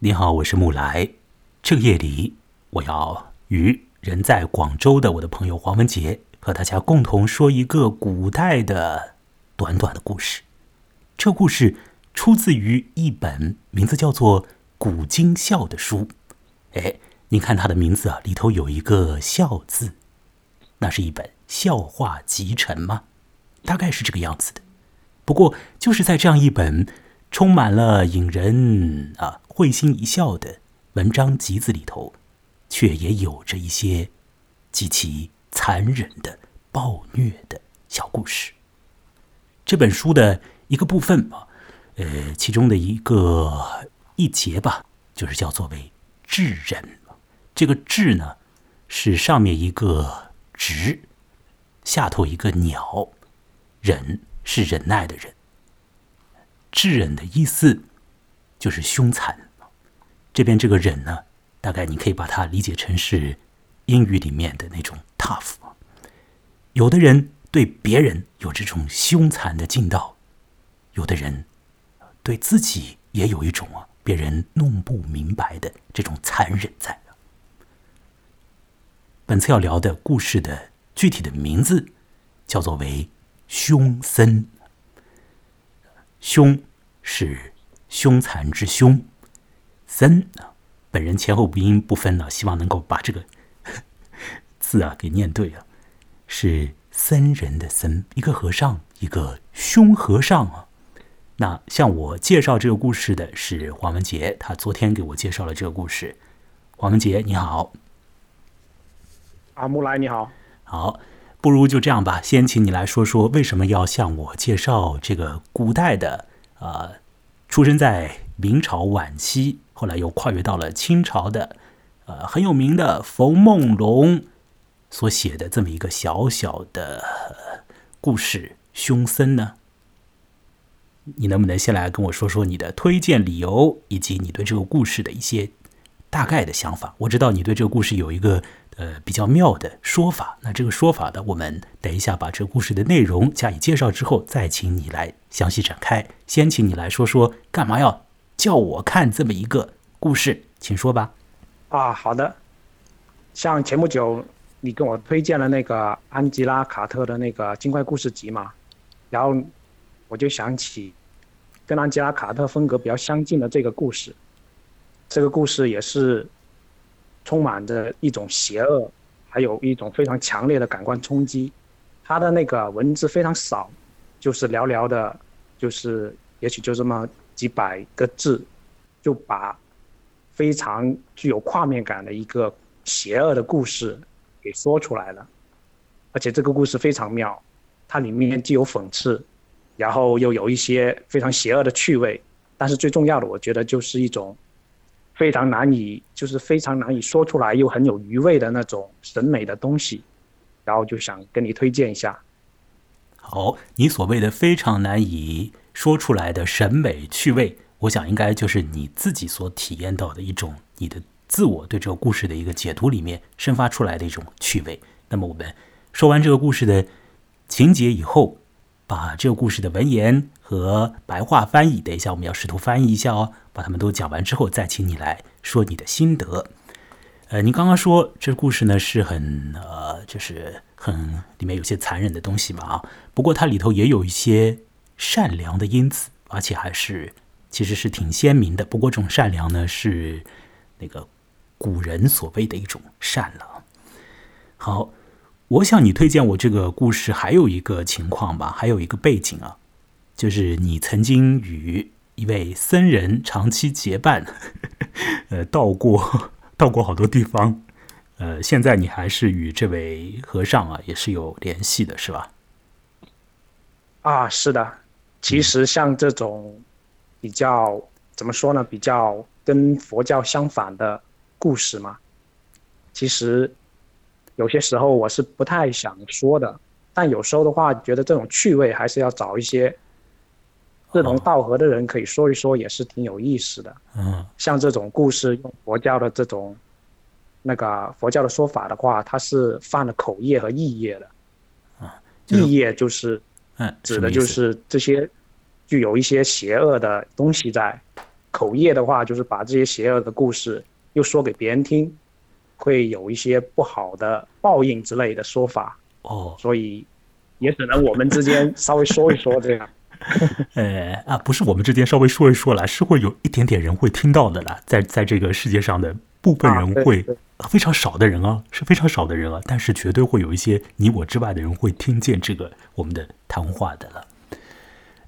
你好，我是木来。这个夜里，我要与人在广州的我的朋友黄文杰和大家共同说一个古代的短短的故事。这故事出自于一本名字叫做《古今笑》的书。哎，你看它的名字啊，里头有一个“笑”字，那是一本笑话集成吗？大概是这个样子的。不过，就是在这样一本充满了引人啊会心一笑的文章集子里头，却也有着一些极其残忍的暴虐的小故事。这本书的一个部分吧，呃，其中的一个一节吧，就是叫做为“智忍”。这个“智”呢，是上面一个“直”，下头一个“鸟”，忍。是忍耐的忍，智忍的意思就是凶残。这边这个忍呢，大概你可以把它理解成是英语里面的那种 tough。有的人对别人有这种凶残的劲道，有的人对自己也有一种啊别人弄不明白的这种残忍在。本次要聊的故事的具体的名字叫做为。凶森，凶是凶残之凶，森啊，本人前后鼻音不分呢，希望能够把这个 字啊给念对啊，是僧人的僧，一个和尚，一个凶和尚啊。那向我介绍这个故事的是黄文杰，他昨天给我介绍了这个故事。黄文杰，你好。阿木来，你好。好。不如就这样吧，先请你来说说为什么要向我介绍这个古代的呃，出生在明朝晚期，后来又跨越到了清朝的呃很有名的冯梦龙所写的这么一个小小的故事《凶森》呢？你能不能先来跟我说说你的推荐理由，以及你对这个故事的一些大概的想法？我知道你对这个故事有一个。呃，比较妙的说法。那这个说法呢，我们等一下把这个故事的内容加以介绍之后，再请你来详细展开。先请你来说说，干嘛要叫我看这么一个故事？请说吧。啊，好的。像前不久你跟我推荐了那个安吉拉·卡特的那个精怪故事集嘛，然后我就想起跟安吉拉·卡特风格比较相近的这个故事。这个故事也是。充满着一种邪恶，还有一种非常强烈的感官冲击。他的那个文字非常少，就是寥寥的，就是也许就这么几百个字，就把非常具有画面感的一个邪恶的故事给说出来了。而且这个故事非常妙，它里面既有讽刺，然后又有一些非常邪恶的趣味。但是最重要的，我觉得就是一种。非常难以，就是非常难以说出来，又很有余味的那种审美的东西，然后就想跟你推荐一下。好，你所谓的非常难以说出来的审美趣味，我想应该就是你自己所体验到的一种你的自我对这个故事的一个解读里面生发出来的一种趣味。那么我们说完这个故事的情节以后。把这个故事的文言和白话翻译，等一下我们要试图翻译一下哦。把他们都讲完之后，再请你来说你的心得。呃，你刚刚说这故事呢是很呃，就是很里面有些残忍的东西嘛啊。不过它里头也有一些善良的因子，而且还是其实是挺鲜明的。不过这种善良呢是那个古人所谓的一种善了。好。我想你推荐我这个故事，还有一个情况吧，还有一个背景啊，就是你曾经与一位僧人长期结伴，呃，到过 到过好多地方，呃，现在你还是与这位和尚啊，也是有联系的，是吧？啊，是的。其实像这种比较怎么说呢，比较跟佛教相反的故事嘛，其实。有些时候我是不太想说的，但有时候的话，觉得这种趣味还是要找一些志同道合的人可以说一说，也是挺有意思的。嗯，像这种故事，用佛教的这种那个佛教的说法的话，它是犯了口业和意业的。啊，意业就是，嗯，指的就是这些具有一些邪恶的东西在，口业的话，就是把这些邪恶的故事又说给别人听，会有一些不好的报应之类的说法。哦，所以也只能我们之间稍微说一说这样。呃啊，不是我们之间稍微说一说了，是会有一点点人会听到的啦，在在这个世界上的部分人会非常少的人啊，是非常少的人啊，但是绝对会有一些你我之外的人会听见这个我们的谈话的了。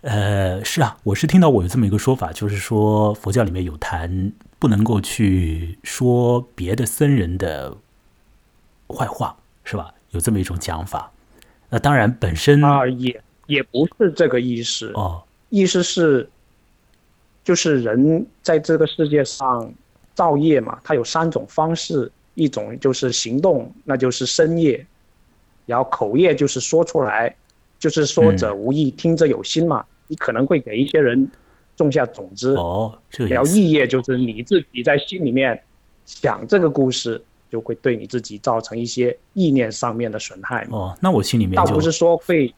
呃，是啊，我是听到我有这么一个说法，就是说佛教里面有谈不能够去说别的僧人的坏话，是吧？有这么一种讲法。那当然，本身啊，也也不是这个意思。哦，意思是，就是人在这个世界上造业嘛，它有三种方式，一种就是行动，那就是身业，然后口业就是说出来，就是说者无意，听者有心嘛。你可能会给一些人种下种子。哦，这个然后意业就是你自己在心里面想这个故事，就会对你自己造成一些意念上面的损害哦，那我心里面倒不是说会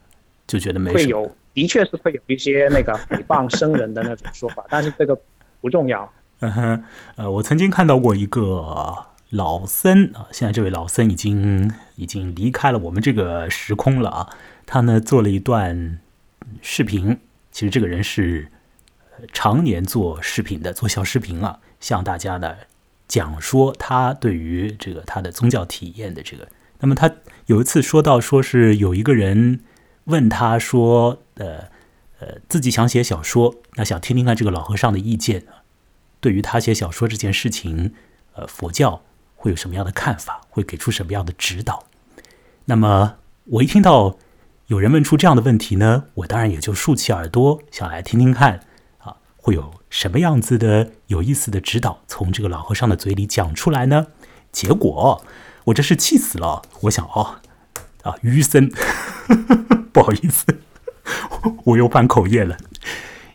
就觉得没会有，的确是会有一些那个诽谤僧人的那种说法，但是这个不重要。嗯哼，呃，我曾经看到过一个老僧啊，现在这位老僧已经已经离开了我们这个时空了啊，他呢做了一段视频。其实这个人是常年做视频的，做小视频啊，向大家呢讲说他对于这个他的宗教体验的这个。那么他有一次说到，说是有一个人问他说，呃呃，自己想写小说，那想听听看这个老和尚的意见，对于他写小说这件事情，呃，佛教会有什么样的看法，会给出什么样的指导？那么我一听到。有人问出这样的问题呢，我当然也就竖起耳朵，想来听听看啊，会有什么样子的有意思的指导从这个老和尚的嘴里讲出来呢？结果我这是气死了，我想哦，啊，愚僧，不好意思，我又犯口业了，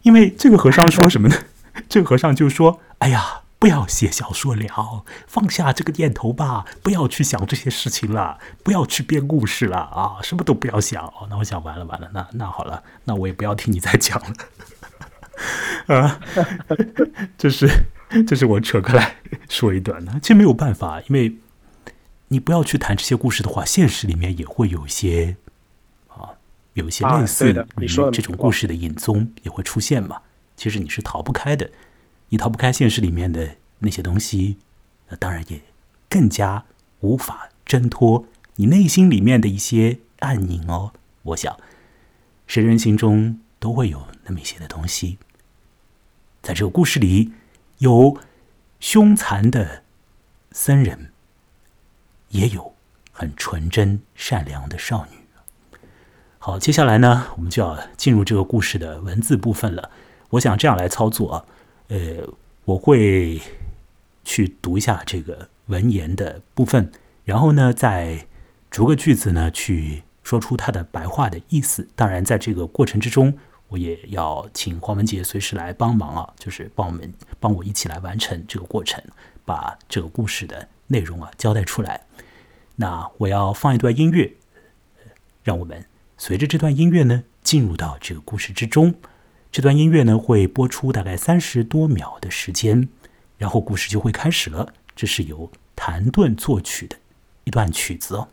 因为这个和尚说什么呢？这个和尚就说：“哎呀。”不要写小说了，放下这个念头吧，不要去想这些事情了，不要去编故事了啊，什么都不要想哦。那我想完了完了，那那好了，那我也不要听你再讲了。啊，这是这是我扯开来说一段呢，其实没有办法，因为你不要去谈这些故事的话，现实里面也会有一些，有一些类似的这种故事的影踪也会出现嘛。其实你是逃不开的。你逃不开现实里面的那些东西，那当然也更加无法挣脱你内心里面的一些暗影哦。我想，谁人心中都会有那么一些的东西。在这个故事里，有凶残的僧人，也有很纯真善良的少女。好，接下来呢，我们就要进入这个故事的文字部分了。我想这样来操作啊。呃，我会去读一下这个文言的部分，然后呢，再逐个句子呢去说出它的白话的意思。当然，在这个过程之中，我也要请黄文杰随时来帮忙啊，就是帮我们帮我一起来完成这个过程，把这个故事的内容啊交代出来。那我要放一段音乐，让我们随着这段音乐呢进入到这个故事之中。这段音乐呢会播出大概三十多秒的时间，然后故事就会开始了。这是由谭盾作曲的一段曲子哦。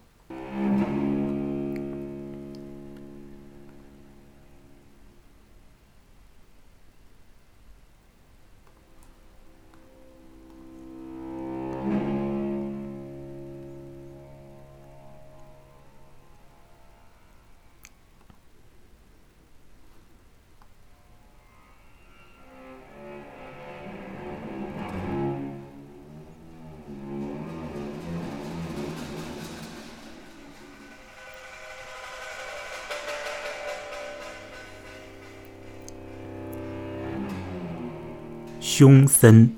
中僧，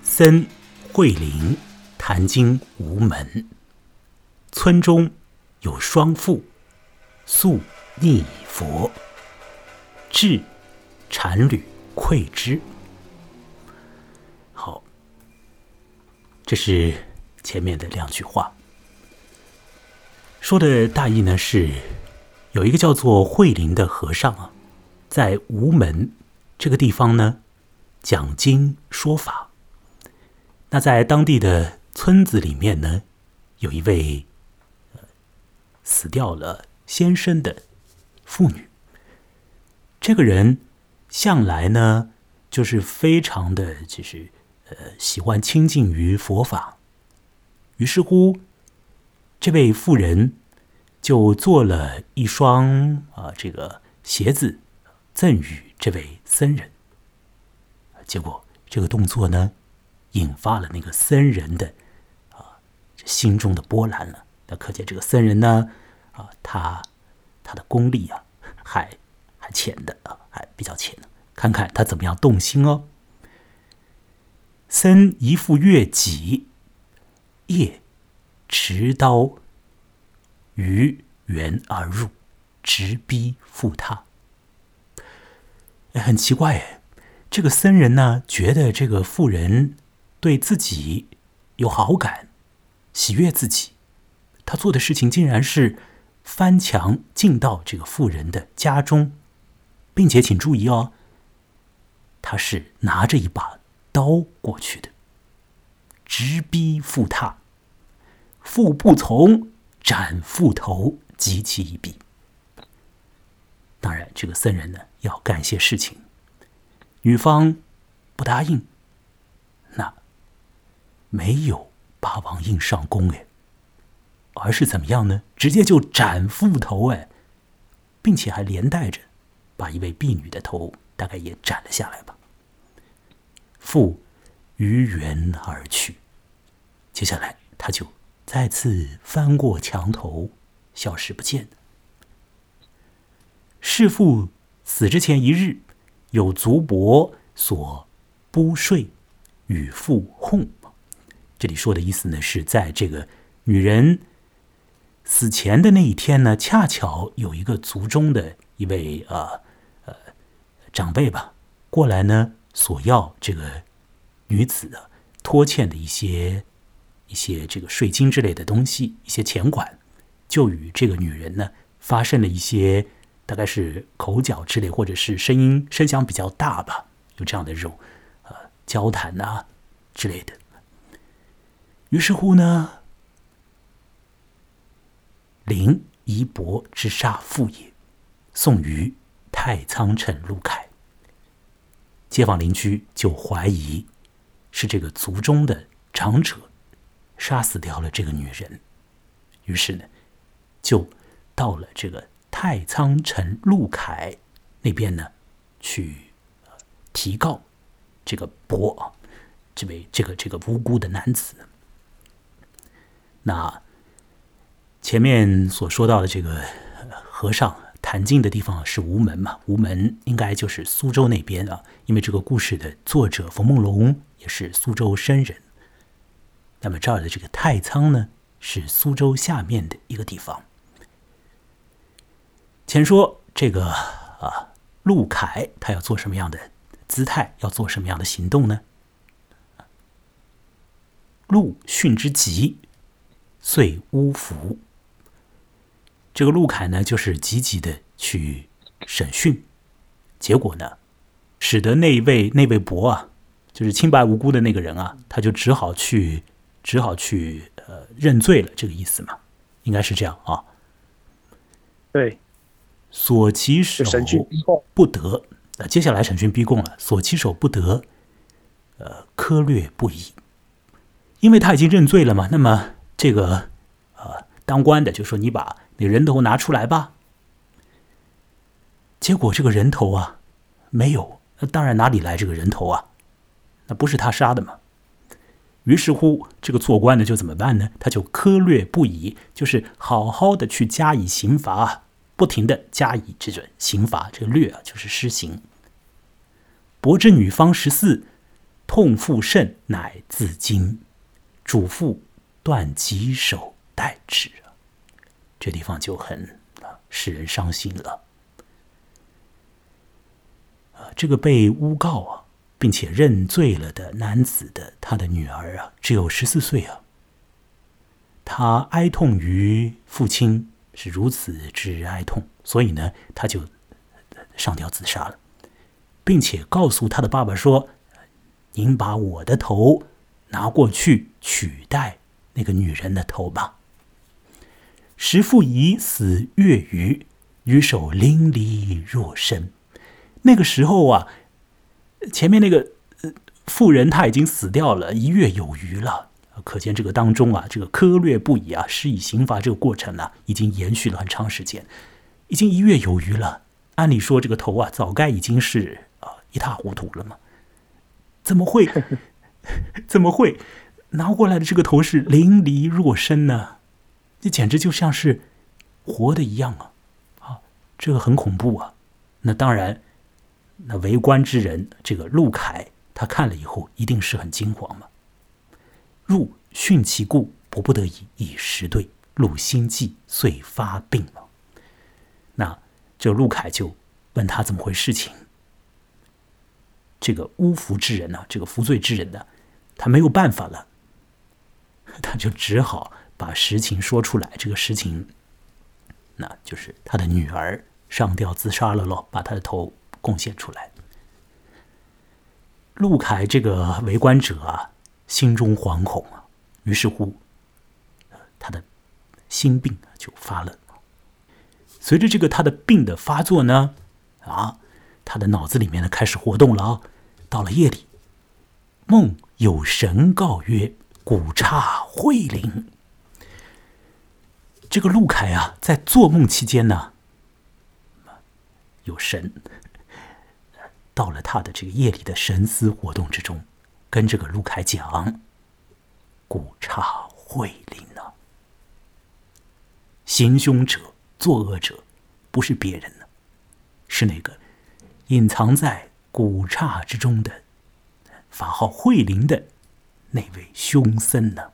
僧慧灵，谈经无门。村中有双父，素逆佛，至禅侣愧之。好，这是前面的两句话，说的大意呢是，有一个叫做慧灵的和尚啊，在无门这个地方呢。讲经说法。那在当地的村子里面呢，有一位死掉了先生的妇女。这个人向来呢，就是非常的，就是呃，喜欢亲近于佛法。于是乎，这位妇人就做了一双啊，这个鞋子赠予这位僧人。结果这个动作呢，引发了那个僧人的啊心中的波澜了。那可见这个僧人呢，啊，他他的功力啊，还还浅的啊，还比较浅的。看看他怎么样动心哦。僧一副月己，夜持刀于园而入，直逼赴榻。哎，很奇怪哎。这个僧人呢，觉得这个妇人对自己有好感，喜悦自己。他做的事情竟然是翻墙进到这个妇人的家中，并且请注意哦，他是拿着一把刀过去的，直逼妇榻，妇不从，斩妇头，及其一臂。当然，这个僧人呢，要干些事情。女方不答应，那没有霸王硬上弓哎，而是怎么样呢？直接就斩妇头哎，并且还连带着把一位婢女的头大概也斩了下来吧。父于原而去，接下来他就再次翻过墙头，消失不见弑父死之前一日。有足帛所不睡，与父哄。这里说的意思呢，是在这个女人死前的那一天呢，恰巧有一个族中的一位呃呃长辈吧，过来呢索要这个女子的拖欠的一些一些这个税金之类的东西，一些钱款，就与这个女人呢发生了一些。大概是口角之类，或者是声音声响比较大吧，有这样的这种呃交谈呐之类的。于是乎呢，临夷伯之杀父也，送于太仓城陆凯。街坊邻居就怀疑是这个族中的长者杀死掉了这个女人，于是呢，就到了这个。太仓城陆凯那边呢，去提告这个伯，这位这个这个无辜的男子。那前面所说到的这个和尚谈经的地方是吴门嘛？吴门应该就是苏州那边啊，因为这个故事的作者冯梦龙也是苏州生人。那么这儿的这个太仓呢，是苏州下面的一个地方。前说这个啊，陆凯他要做什么样的姿态，要做什么样的行动呢？陆逊之急，遂乌服。这个陆凯呢，就是积极的去审讯，结果呢，使得那位那位伯啊，就是清白无辜的那个人啊，他就只好去，只好去呃认罪了，这个意思嘛，应该是这样啊。对。所其手不得，那，接下来审讯逼供了。所其手不得，呃，苛略不已，因为他已经认罪了嘛。那么这个呃，当官的就说：“你把那人头拿出来吧。”结果这个人头啊没有，那当然哪里来这个人头啊？那不是他杀的嘛？于是乎，这个做官的就怎么办呢？他就苛略不已，就是好好的去加以刑罚。不停的加以这种刑罚，这个略啊就是施行。伯之女方十四，痛腹甚，乃自惊，主妇断其手待之啊。这地方就很啊使人伤心了。啊，这个被诬告啊，并且认罪了的男子的他的女儿啊，只有十四岁啊。他哀痛于父亲。是如此之哀痛，所以呢，他就上吊自杀了，并且告诉他的爸爸说：“您把我的头拿过去取代那个女人的头吧。”时父已死月余，余守淋漓若深。那个时候啊，前面那个妇人她已经死掉了一月有余了。可见这个当中啊，这个苛略不已啊，施以刑罚这个过程呢，已经延续了很长时间，已经一月有余了。按理说，这个头啊，早该已经是啊一塌糊涂了嘛。怎么会？怎么会拿过来的这个头是淋漓若深呢？这简直就像是活的一样啊！啊，这个很恐怖啊。那当然。那为官之人，这个陆凯，他看了以后，一定是很惊慌嘛。入训其故，不不得已以实对。陆心悸，遂发病了。那这陆凯就问他怎么回事情。这个诬服之人呢，这个服罪之人呢，他没有办法了，他就只好把实情说出来。这个实情，那就是他的女儿上吊自杀了喽，把他的头。贡献出来，陆凯这个围观者啊，心中惶恐啊，于是乎，他的心病就发了。随着这个他的病的发作呢，啊，他的脑子里面呢开始活动了啊。到了夜里，梦有神告曰：“古刹慧灵。”这个陆凯啊，在做梦期间呢，有神。到了他的这个夜里的神思活动之中，跟这个陆凯讲：“古刹慧灵呢，行凶者、作恶者，不是别人呢，是那个隐藏在古刹之中的法号慧灵的那位凶僧呢。”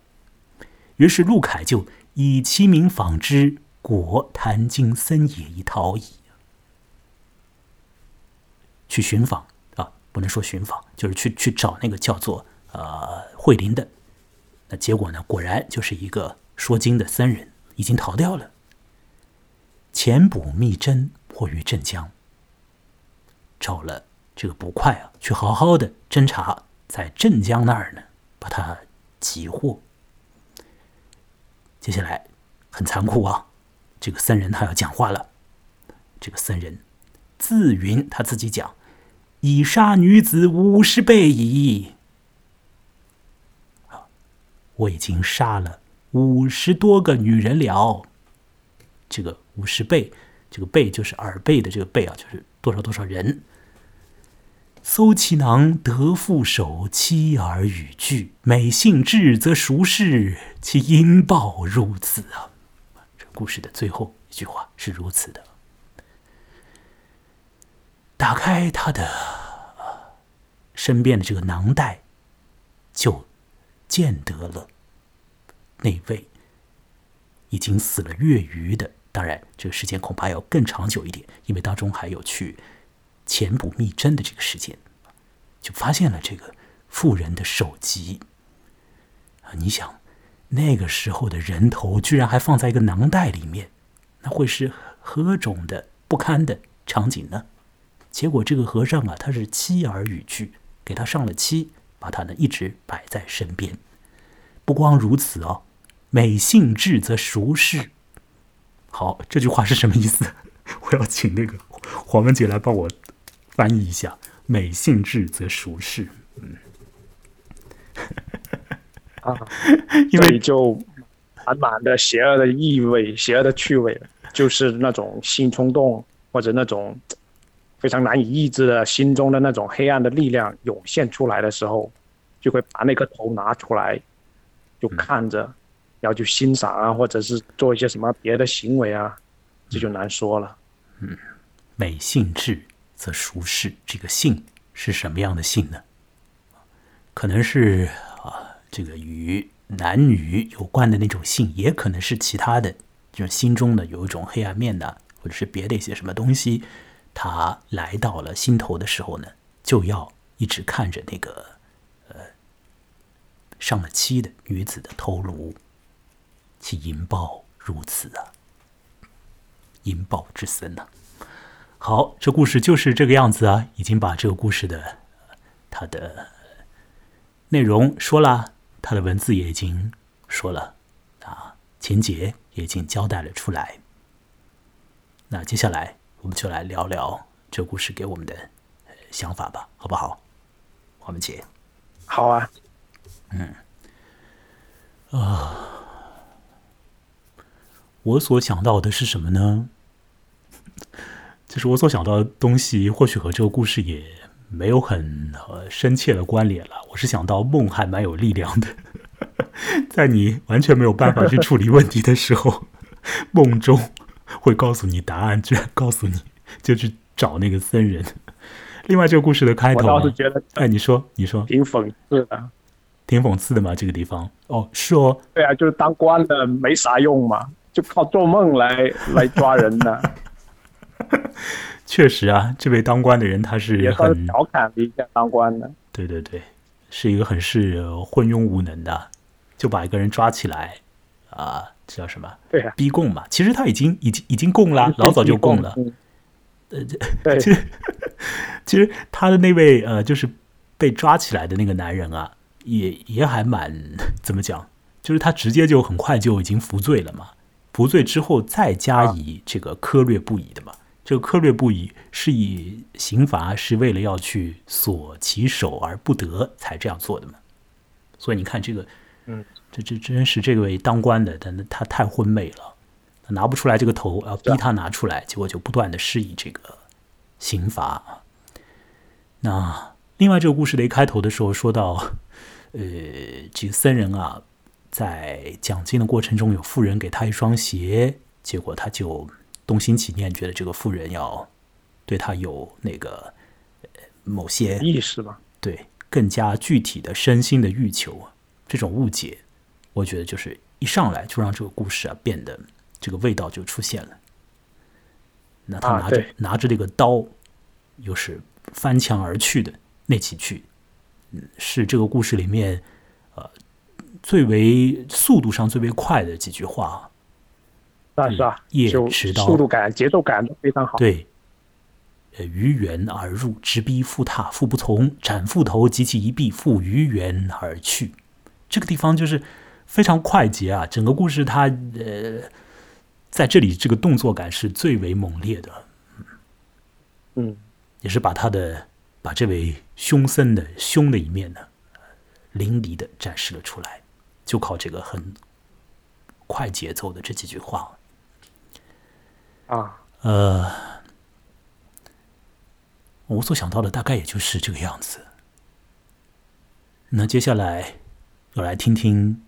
于是陆凯就以其名访之，果坛经僧也，以逃矣。去寻访，不能说寻访，就是去去找那个叫做呃慧林的。那结果呢，果然就是一个说经的僧人，已经逃掉了。前捕密侦，迫于镇江，找了这个捕快啊，去好好的侦查，在镇江那儿呢，把他擒获。接下来很残酷啊，这个僧人他要讲话了，这个僧人。自云他自己讲，已杀女子五十倍矣。我已经杀了五十多个女人了。这个五十倍，这个倍就是耳背的这个倍啊，就是多少多少人。搜其囊得复手，妻儿与具，每幸至则孰视？其因报如此啊！这故事的最后一句话是如此的。打开他的身边的这个囊袋，就见得了那位已经死了月余的。当然，这个时间恐怕要更长久一点，因为当中还有去潜补密针的这个时间，就发现了这个妇人的首级啊！你想，那个时候的人头居然还放在一个囊袋里面，那会是何种的不堪的场景呢？结果这个和尚啊，他是妻儿语句，给他上了漆，把他呢一直摆在身边。不光如此哦，美性至则熟视。好，这句话是什么意思？我要请那个黄文杰来帮我翻译一下。美性至则熟视。嗯，啊，因为就满满的邪恶的意味，邪恶的趣味，就是那种性冲动或者那种。非常难以抑制的心中的那种黑暗的力量涌现出来的时候，就会把那颗头拿出来，就看着，然后就欣赏啊，或者是做一些什么别的行为啊，这就难说了。嗯，美性质则熟视，这个性是什么样的性呢？可能是啊，这个与男女有关的那种性，也可能是其他的，就是心中的有一种黑暗面的，或者是别的一些什么东西。他来到了心头的时候呢，就要一直看着那个呃上了漆的女子的头颅，其淫暴如此啊，淫暴之森呐。好，这故事就是这个样子啊，已经把这个故事的他的内容说了，他的文字也已经说了，啊，情节也已经交代了出来。那接下来我们就来聊聊这故事给我们的想法吧，好不好？黄文杰，好啊，嗯，啊，我所想到的是什么呢？就是我所想到的东西，或许和这个故事也没有很呃深切的关联了。我是想到梦还蛮有力量的，在你完全没有办法去处理问题的时候，梦中会告诉你答案，居然告诉你就去找那个僧人。另外，这个故事的开头、啊，我倒是觉得，哎，你说，你说，挺讽刺的，挺讽刺的嘛，这个地方。哦，是哦，对啊，就是当官的没啥用嘛，就靠做梦来来抓人的。确实啊，这位当官的人他是也很是调侃了一下当官的。对对对，是一个很是昏庸无能的，就把一个人抓起来啊，这叫什么？对啊，逼供嘛。其实他已经已经已经供了，老早就供了。嗯呃，这，其实其实他的那位呃，就是被抓起来的那个男人啊，也也还蛮怎么讲，就是他直接就很快就已经服罪了嘛。服罪之后再加以这个苛略不已的嘛。这个苛略不已是以刑罚是为了要去锁其手而不得才这样做的嘛。所以你看这个，嗯，这这真是这位当官的，但他太昏昧了。拿不出来这个头，要逼他拿出来，结果就不断的施以这个刑罚。那另外这个故事的一开头的时候说到，呃，这个僧人啊，在讲经的过程中有妇人给他一双鞋，结果他就动心起念，觉得这个妇人要对他有那个呃某些意识吧，对更加具体的身心的欲求，这种误解，我觉得就是一上来就让这个故事啊变得。这个味道就出现了。那他拿着、啊、拿着这个刀，又是翻墙而去的那几句，嗯，是这个故事里面呃最为速度上最为快的几句话。啊是啊，夜就迟到，速度感、节奏感都非常好。对，呃，于原而入，直逼复榻，复不从，斩复头，及其一臂，复于原而去。这个地方就是非常快捷啊，整个故事它呃。在这里，这个动作感是最为猛烈的，嗯，也是把他的把这位凶僧的凶的一面呢，淋漓的展示了出来，就靠这个很快节奏的这几句话，啊，呃，我所想到的大概也就是这个样子。那接下来我来听听，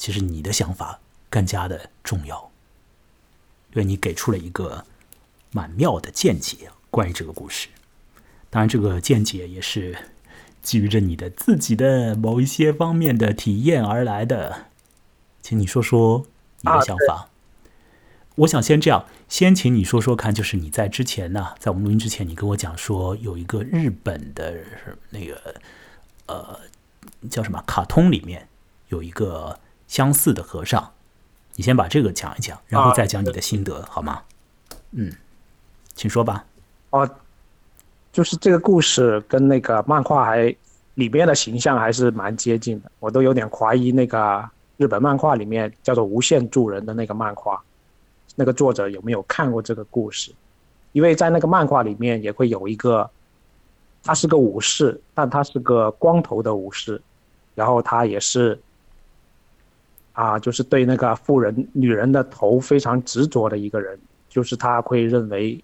其实你的想法更加的重要。因为你给出了一个蛮妙的见解关于这个故事，当然这个见解也是基于着你的自己的某一些方面的体验而来的，请你说说你的想法。啊、我想先这样，先请你说说看，就是你在之前呢，在我们录音之前，你跟我讲说有一个日本的那个呃叫什么卡通里面有一个相似的和尚。你先把这个讲一讲，然后再讲你的心得，啊、好吗？嗯，请说吧。哦，就是这个故事跟那个漫画还里面的形象还是蛮接近的，我都有点怀疑那个日本漫画里面叫做《无限助人》的那个漫画，那个作者有没有看过这个故事？因为在那个漫画里面也会有一个，他是个武士，但他是个光头的武士，然后他也是。啊，就是对那个妇人、女人的头非常执着的一个人，就是他会认为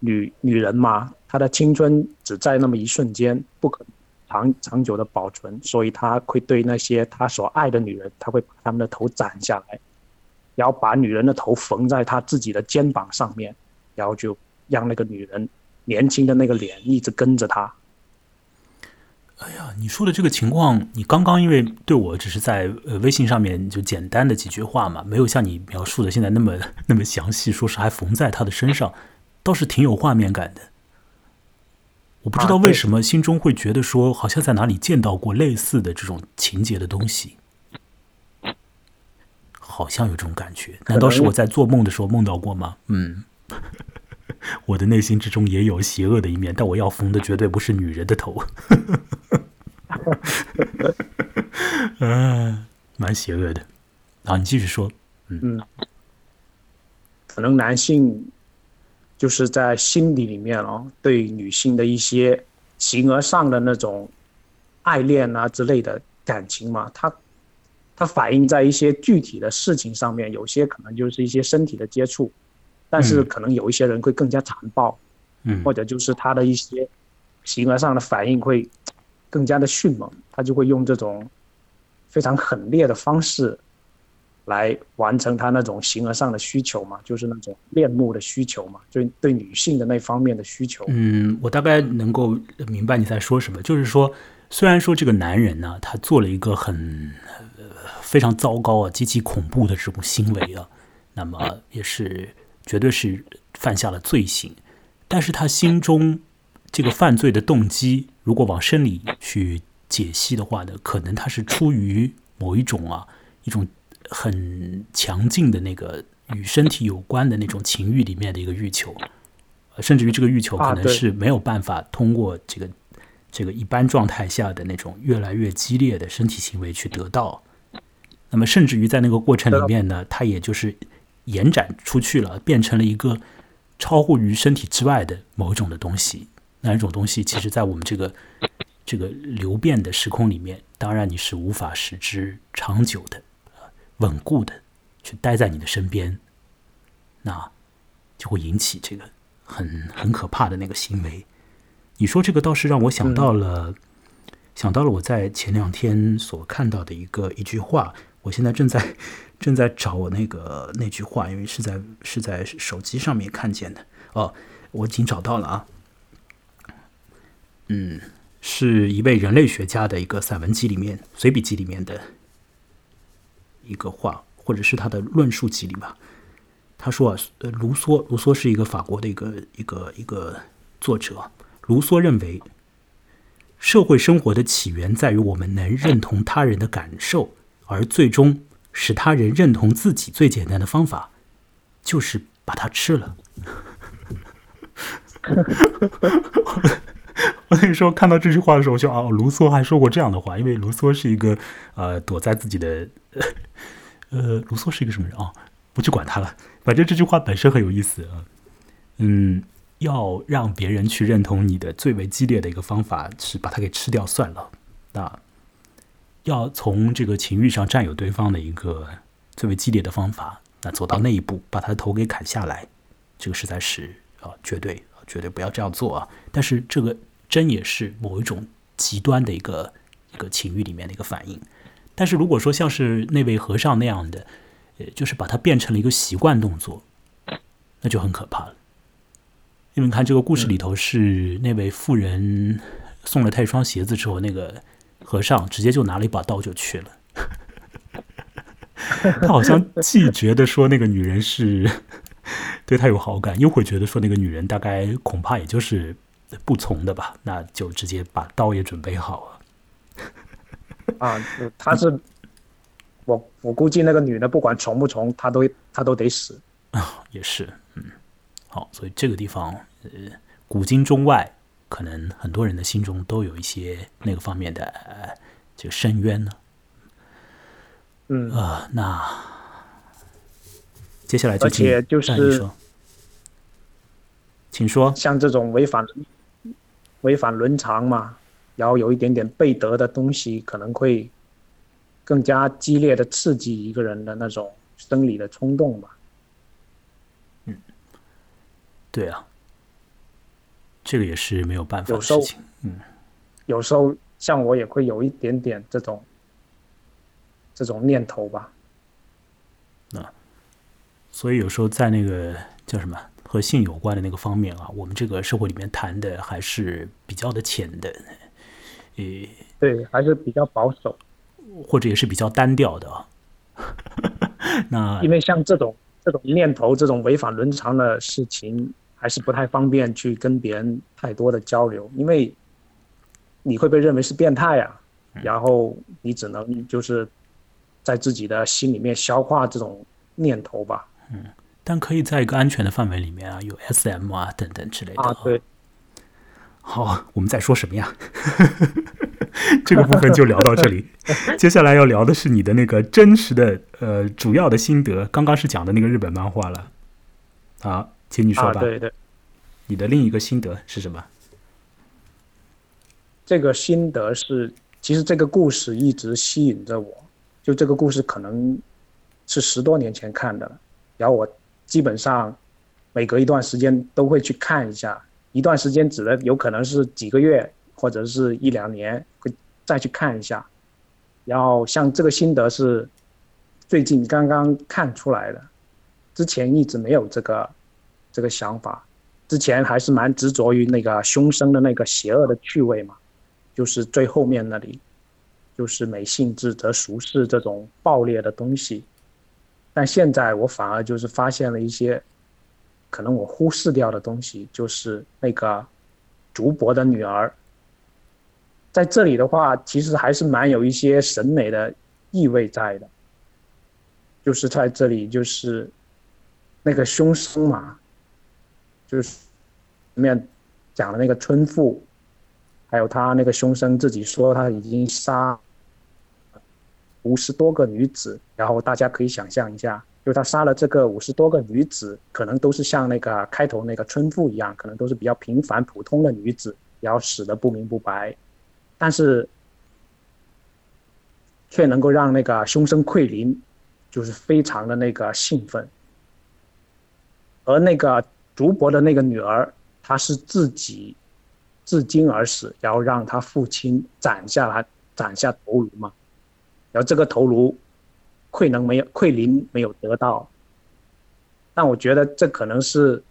女女人嘛，她的青春只在那么一瞬间，不可长长久的保存，所以他会对那些他所爱的女人，他会把她们的头斩下来，然后把女人的头缝在他自己的肩膀上面，然后就让那个女人年轻的那个脸一直跟着他。哎呀，你说的这个情况，你刚刚因为对我只是在呃微信上面就简单的几句话嘛，没有像你描述的现在那么那么详细，说是还缝在他的身上，倒是挺有画面感的。我不知道为什么心中会觉得说，好像在哪里见到过类似的这种情节的东西，好像有这种感觉。难道是我在做梦的时候梦到过吗？嗯。我的内心之中也有邪恶的一面，但我要缝的绝对不是女人的头。嗯，蛮邪恶的。好，你继续说。嗯，可能男性就是在心底里面哦，对女性的一些形而上的那种爱恋啊之类的感情嘛，他他反映在一些具体的事情上面，有些可能就是一些身体的接触，但是可能有一些人会更加残暴，嗯，或者就是他的一些形而上的反应会更加的迅猛，他就会用这种非常狠烈的方式。来完成他那种形而上的需求嘛，就是那种恋慕的需求嘛，就对女性的那方面的需求。嗯，我大概能够明白你在说什么。就是说，虽然说这个男人呢，他做了一个很非常糟糕啊、极其恐怖的这种行为啊，那么也是绝对是犯下了罪行，但是他心中这个犯罪的动机，如果往深里去解析的话呢，可能他是出于某一种啊一种。很强劲的那个与身体有关的那种情欲里面的一个欲求，甚至于这个欲求可能是没有办法通过这个这个一般状态下的那种越来越激烈的身体行为去得到。那么，甚至于在那个过程里面呢，他也就是延展出去了，变成了一个超乎于身体之外的某一种的东西。那一种东西，其实在我们这个这个流变的时空里面，当然你是无法使之长久的。稳固的去待在你的身边，那就会引起这个很很可怕的那个行为。你说这个倒是让我想到了，想到了我在前两天所看到的一个一句话。我现在正在正在找我那个那句话，因为是在是在手机上面看见的。哦，我已经找到了啊。嗯，是一位人类学家的一个散文集里面随笔集里面的。一个话，或者是他的论述集里吧。他说啊，卢梭，卢梭是一个法国的一个一个一个作者。卢梭认为，社会生活的起源在于我们能认同他人的感受，而最终使他人认同自己最简单的方法，就是把它吃了。我那时候看到这句话的时候，就啊，卢梭还说过这样的话，因为卢梭是一个呃，躲在自己的。呃，卢梭是一个什么人啊？不去管他了。反正这句话本身很有意思啊。嗯，要让别人去认同你的最为激烈的一个方法是把它给吃掉算了。那要从这个情欲上占有对方的一个最为激烈的方法，那走到那一步，把他的头给砍下来，这个实在是啊，绝对绝对不要这样做啊。但是这个真也是某一种极端的一个一个情欲里面的一个反应。但是如果说像是那位和尚那样的，呃，就是把它变成了一个习惯动作，那就很可怕了。因为看这个故事里头是那位妇人送了他一双鞋子之后，那个和尚直接就拿了一把刀就去了。他好像既觉得说那个女人是对他有好感，又会觉得说那个女人大概恐怕也就是不从的吧，那就直接把刀也准备好了。啊，他是我，我估计那个女的不管从不从，她都她都得死啊，也是，嗯，好，所以这个地方，呃，古今中外，可能很多人的心中都有一些那个方面的这个深渊呢。嗯啊，那接下来就而且就是请说，像这种违反违反伦常嘛。然后有一点点背德的东西，可能会更加激烈的刺激一个人的那种生理的冲动吧。嗯，对啊，这个也是没有办法的事情。嗯，有时候像我也会有一点点这种这种念头吧。啊，所以有时候在那个叫什么和性有关的那个方面啊，我们这个社会里面谈的还是比较的浅的。呃，对，还是比较保守，或者也是比较单调的。那因为像这种这种念头、这种违反伦常的事情，还是不太方便去跟别人太多的交流，因为你会被认为是变态啊。然后你只能就是在自己的心里面消化这种念头吧。嗯，但可以在一个安全的范围里面啊，有 SM 啊等等之类的。啊，对。好，我们在说什么呀？这个部分就聊到这里。接下来要聊的是你的那个真实的呃主要的心得。刚刚是讲的那个日本漫画了，好，请你说吧。对对，你的另一个心得是什么？这个心得是，其实这个故事一直吸引着我。就这个故事可能是十多年前看的了，然后我基本上每隔一段时间都会去看一下，一段时间指的有可能是几个月或者是一两年会再去看一下。然后像这个心得是最近刚刚看出来的，之前一直没有这个这个想法，之前还是蛮执着于那个凶生的那个邪恶的趣味嘛，就是最后面那里。就是美性质则俗世这种暴烈的东西，但现在我反而就是发现了一些可能我忽视掉的东西，就是那个竹伯的女儿，在这里的话，其实还是蛮有一些审美的意味在的，就是在这里就是那个凶生嘛，就是里面讲的那个村妇，还有他那个凶生自己说他已经杀。五十多个女子，然后大家可以想象一下，就他杀了这个五十多个女子，可能都是像那个开头那个村妇一样，可能都是比较平凡普通的女子，然后死的不明不白，但是却能够让那个凶生桂林，就是非常的那个兴奋。而那个竹伯的那个女儿，她是自己自尽而死，然后让她父亲斩下来，斩下头颅嘛。然后这个头颅，愧能没有，愧林没有得到，但我觉得这可能是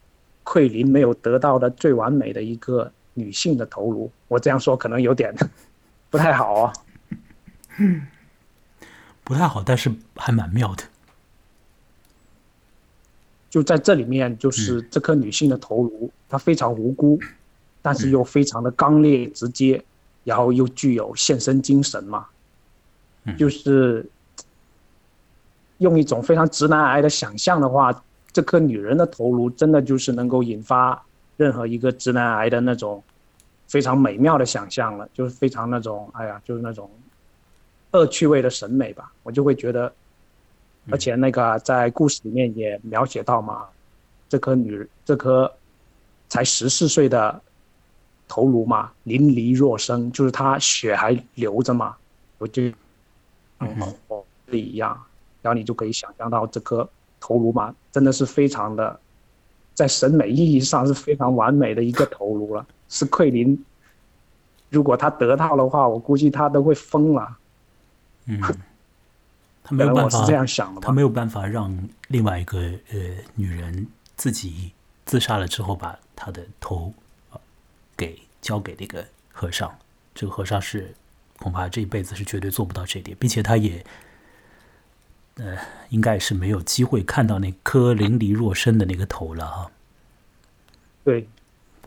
愧林没有得到的最完美的一个女性的头颅。我这样说可能有点 不太好啊，不太好，但是还蛮妙的。就在这里面，就是这颗女性的头颅，她非常无辜，但是又非常的刚烈直接，然后又具有献身精神嘛。就是用一种非常直男癌的想象的话，这颗女人的头颅真的就是能够引发任何一个直男癌的那种非常美妙的想象了，就是非常那种哎呀，就是那种恶趣味的审美吧。我就会觉得，而且那个在故事里面也描写到嘛，这颗女这颗才十四岁的头颅嘛，淋漓若生，就是她血还流着嘛，我就。嗯，一样，然后你就可以想象到这颗头颅嘛，真的是非常的，在审美意义上是非常完美的一个头颅了。是奎林，如果他得到的话，我估计他都会疯了。嗯，他没有办法是这样想的，他没有办法让另外一个呃女人自己自杀了之后，把他的头给交给那个和尚。这个和尚是。恐怕这一辈子是绝对做不到这一点，并且他也，呃，应该是没有机会看到那颗淋漓若生的那个头了啊。对，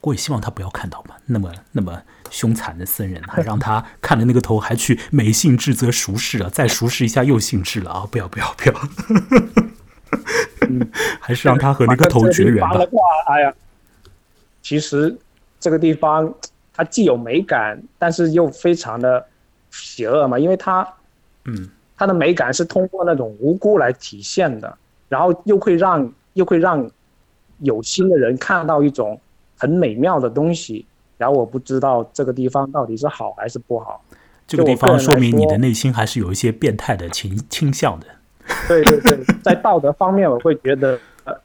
我也希望他不要看到吧。那么，那么凶残的僧人，还让他看了那个头，还去美性质则熟视了，再熟视一下又性质了啊！不要，不要，不要，还是让他和那个头绝缘吧。哎呀，其实这个地方它既有美感，但是又非常的。邪恶嘛，因为它，嗯，它的美感是通过那种无辜来体现的，然后又会让又会让有心的人看到一种很美妙的东西，然后我不知道这个地方到底是好还是不好。这个地方说明你的内心还是有一些变态的倾倾向的。对对对，在道德方面，我会觉得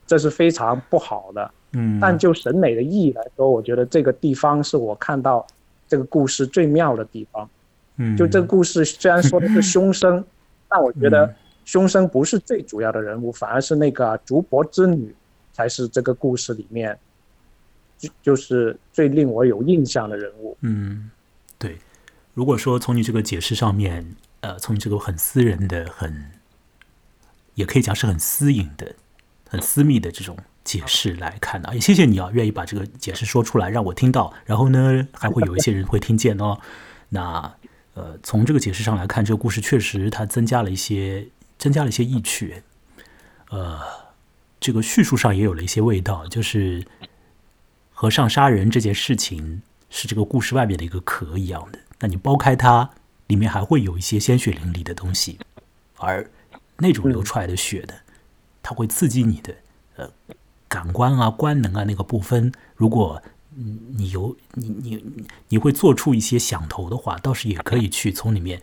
这是非常不好的。嗯，但就审美的意义来说，我觉得这个地方是我看到这个故事最妙的地方。嗯，就这个故事虽然说的是凶生，但我觉得凶生不是最主要的人物，反而是那个竹柏之女才是这个故事里面就就是最令我有印象的人物。嗯，对。如果说从你这个解释上面，呃，从你这个很私人的、很也可以讲是很私隐的、很私密的这种解释来看呢，也谢谢你啊，愿意把这个解释说出来让我听到，然后呢，还会有一些人会听见哦。那。呃，从这个解释上来看，这个故事确实它增加了一些，增加了一些意趣。呃，这个叙述上也有了一些味道，就是和尚杀人这件事情是这个故事外面的一个壳一样的，那你剥开它，里面还会有一些鲜血淋漓的东西，而那种流出来的血的，它会刺激你的呃感官啊、官能啊那个部分。如果你有你你你会做出一些想头的话，倒是也可以去从里面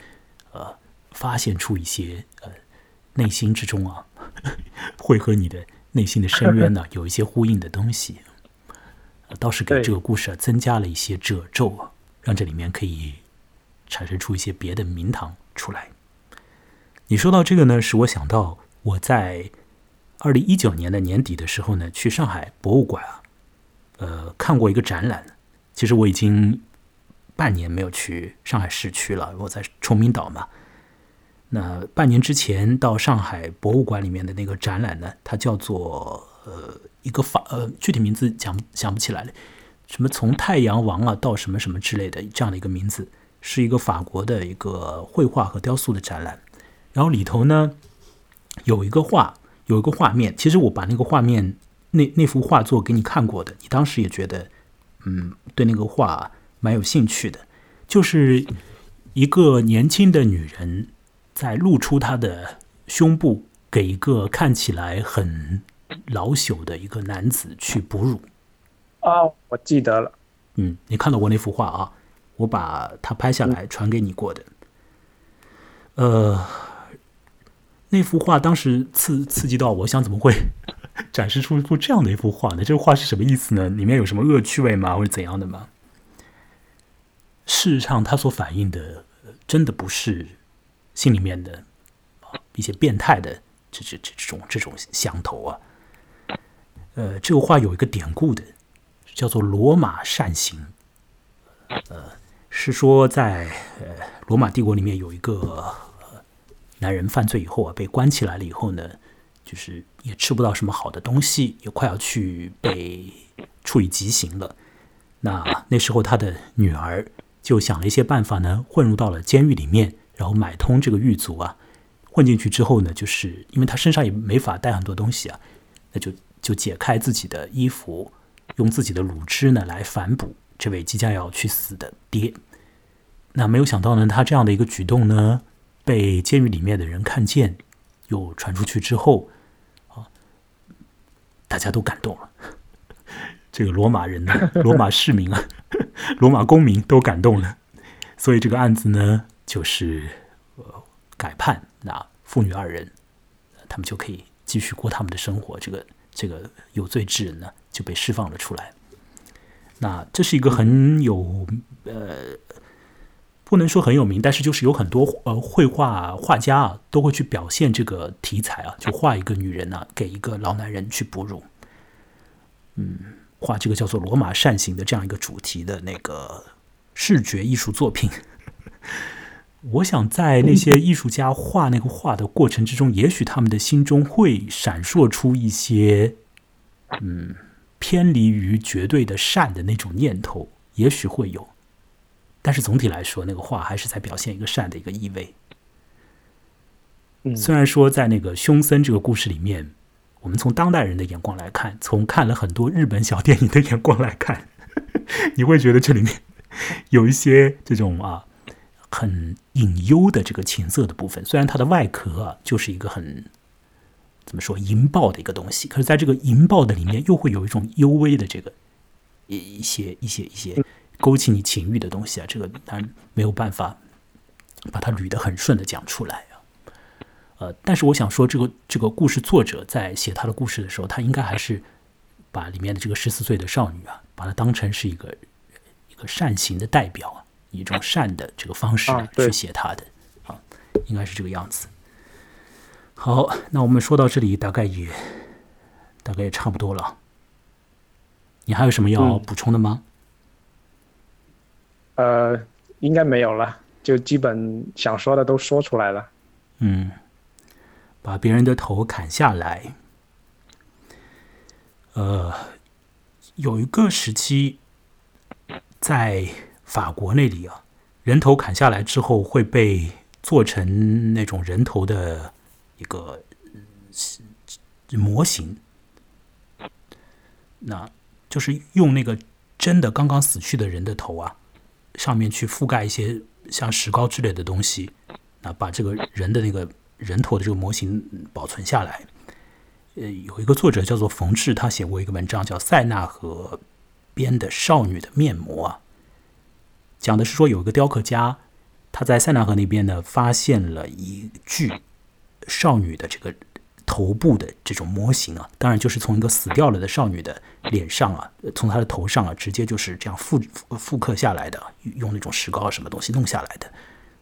呃发现出一些呃内心之中啊 会和你的内心的深渊呢 有一些呼应的东西。倒是给这个故事增加了一些褶皱啊，让这里面可以产生出一些别的名堂出来。你说到这个呢，使我想到我在二零一九年的年底的时候呢，去上海博物馆啊，呃，看过一个展览。其实我已经半年没有去上海市区了，我在崇明岛嘛。那半年之前到上海博物馆里面的那个展览呢，它叫做呃。一个法呃，具体名字讲想不起来了，什么从太阳王啊到什么什么之类的这样的一个名字，是一个法国的一个绘画和雕塑的展览。然后里头呢有一个画，有一个画面。其实我把那个画面那那幅画作给你看过的，你当时也觉得嗯对那个画蛮有兴趣的，就是一个年轻的女人在露出她的胸部，给一个看起来很。老朽的一个男子去哺乳，哦，我记得了。嗯，你看到过那幅画啊？我把它拍下来传给你过的。呃，那幅画当时刺刺激到我，想怎么会 展示出一幅这样的一幅画呢？这幅画是什么意思呢？里面有什么恶趣味吗？或者怎样的吗？事实上，它所反映的真的不是心里面的一些变态的这这这种这种想头啊。呃，这个话有一个典故的，叫做罗马善行。呃，是说在呃罗马帝国里面有一个男人犯罪以后啊，被关起来了以后呢，就是也吃不到什么好的东西，也快要去被处以极刑了。那那时候他的女儿就想了一些办法呢，混入到了监狱里面，然后买通这个狱卒啊，混进去之后呢，就是因为他身上也没法带很多东西啊，那就。就解开自己的衣服，用自己的乳汁呢来反哺这位即将要去死的爹。那没有想到呢，他这样的一个举动呢，被监狱里面的人看见，又传出去之后，啊，大家都感动了。这个罗马人呢，罗马市民啊，罗马公民都感动了。所以这个案子呢，就是呃改判，那父女二人，他们就可以继续过他们的生活。这个。这个有罪之人呢就被释放了出来。那这是一个很有呃，不能说很有名，但是就是有很多呃绘画画家啊都会去表现这个题材啊，就画一个女人呢给一个老男人去哺乳，嗯，画这个叫做罗马扇形的这样一个主题的那个视觉艺术作品。我想在那些艺术家画那个画的过程之中，也许他们的心中会闪烁出一些，嗯，偏离于绝对的善的那种念头，也许会有。但是总体来说，那个画还是在表现一个善的一个意味。虽然说在那个凶森这个故事里面，我们从当代人的眼光来看，从看了很多日本小电影的眼光来看，你会觉得这里面有一些这种啊。很隐幽的这个情色的部分，虽然它的外壳啊就是一个很怎么说淫暴的一个东西，可是在这个淫暴的里面，又会有一种幽微的这个一一些一些一些勾起你情欲的东西啊，这个当然没有办法把它捋得很顺的讲出来啊。呃，但是我想说，这个这个故事作者在写他的故事的时候，他应该还是把里面的这个十四岁的少女啊，把它当成是一个一个善行的代表啊。以一种善的这个方式去写他的，啊，应该是这个样子。好，那我们说到这里，大概也大概也差不多了。你还有什么要补充的吗？呃，应该没有了，就基本想说的都说出来了。嗯，把别人的头砍下来。呃，有一个时期在。法国那里啊，人头砍下来之后会被做成那种人头的一个模型，那就是用那个真的刚刚死去的人的头啊，上面去覆盖一些像石膏之类的东西，啊，把这个人的那个人头的这个模型保存下来。呃，有一个作者叫做冯志，他写过一个文章叫《塞纳河边的少女的面膜》啊，讲的是说有一个雕刻家，他在塞纳河那边呢发现了一具少女的这个头部的这种模型啊，当然就是从一个死掉了的少女的脸上啊，从她的头上啊，直接就是这样复复刻下来的，用那种石膏什么东西弄下来的，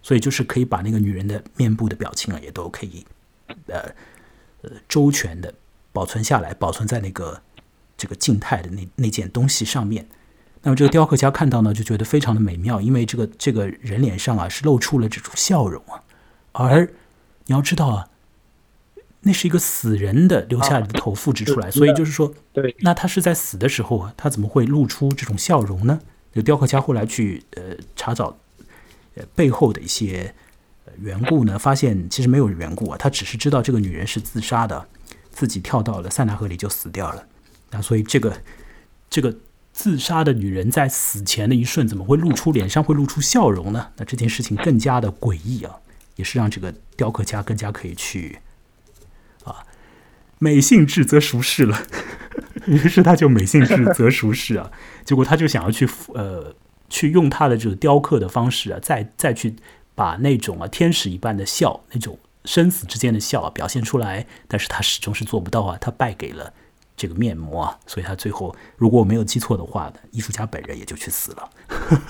所以就是可以把那个女人的面部的表情啊，也都可以呃呃周全的保存下来，保存在那个这个静态的那那件东西上面。那么这个雕刻家看到呢，就觉得非常的美妙，因为这个这个人脸上啊是露出了这种笑容啊，而你要知道啊，那是一个死人的留下来的头复制出来，所以就是说，对，那他是在死的时候啊，他怎么会露出这种笑容呢？这雕刻家后来去呃查找呃背后的一些缘故呢，发现其实没有缘故啊，他只是知道这个女人是自杀的，自己跳到了塞纳河里就死掉了，那所以这个这个。自杀的女人在死前的一瞬，怎么会露出脸上会露出笑容呢？那这件事情更加的诡异啊，也是让这个雕刻家更加可以去啊，美性质则熟视了。于是他就美性质则熟视啊，结果他就想要去呃，去用他的这个雕刻的方式啊，再再去把那种啊天使一般的笑，那种生死之间的笑啊表现出来，但是他始终是做不到啊，他败给了。这个面膜啊，所以他最后如果我没有记错的话呢，艺术家本人也就去死了。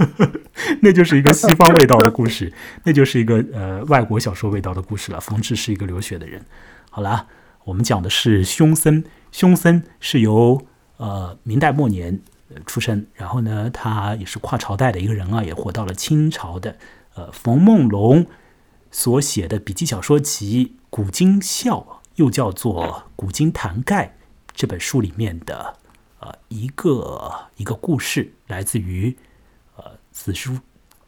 那就是一个西方味道的故事，那就是一个呃外国小说味道的故事了。冯至是一个留学的人。好了，我们讲的是凶森，凶森是由呃明代末年呃出生，然后呢，他也是跨朝代的一个人啊，也活到了清朝的呃冯梦龙所写的笔记小说集《古今笑》，又叫做《古今谈概》。这本书里面的呃一个一个故事，来自于呃此书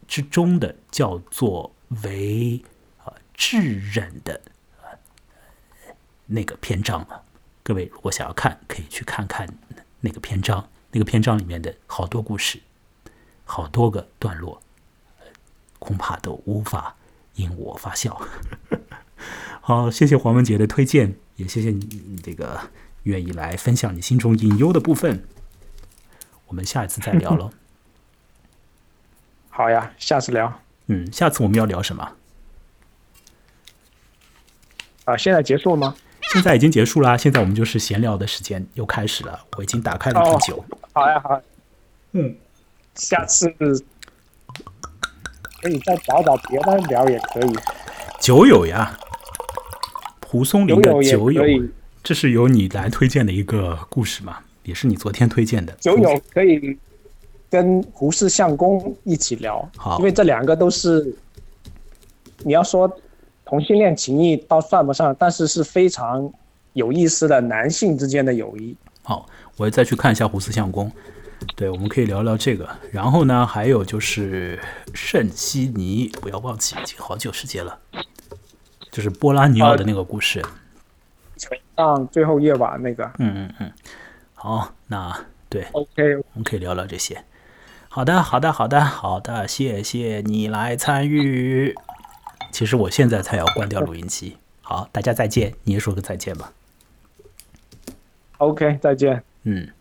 之中的叫做为呃智忍的呃那个篇章啊。各位如果想要看，可以去看看那个篇章。那个篇章里面的好多故事，好多个段落，恐怕都无法引我发笑。好，谢谢黄文杰的推荐，也谢谢你这个。愿意来分享你心中隐忧的部分，我们下一次再聊喽。好呀，下次聊。嗯，下次我们要聊什么？啊，现在结束了吗？现在已经结束了，现在我们就是闲聊的时间又开始了。我已经打开了瓶酒。好呀，好。嗯，下次可以再找找别的聊也可以。酒友呀，蒲松龄的酒友。这是由你来推荐的一个故事嘛？也是你昨天推荐的。酒友可以跟胡适相公一起聊，好，因为这两个都是你要说同性恋情谊倒算不上，但是是非常有意思的男性之间的友谊。好，我再去看一下胡适相公。对，我们可以聊聊这个。然后呢，还有就是圣西尼，不要忘记，已经好久时间了，就是波拉尼奥的那个故事。上最后夜晚那个，嗯嗯嗯，好，那对，OK，我们可以聊聊这些。好的，好的，好的，好的，谢谢你来参与。其实我现在才要关掉录音机。好，大家再见，你也说个再见吧。OK，再见。嗯。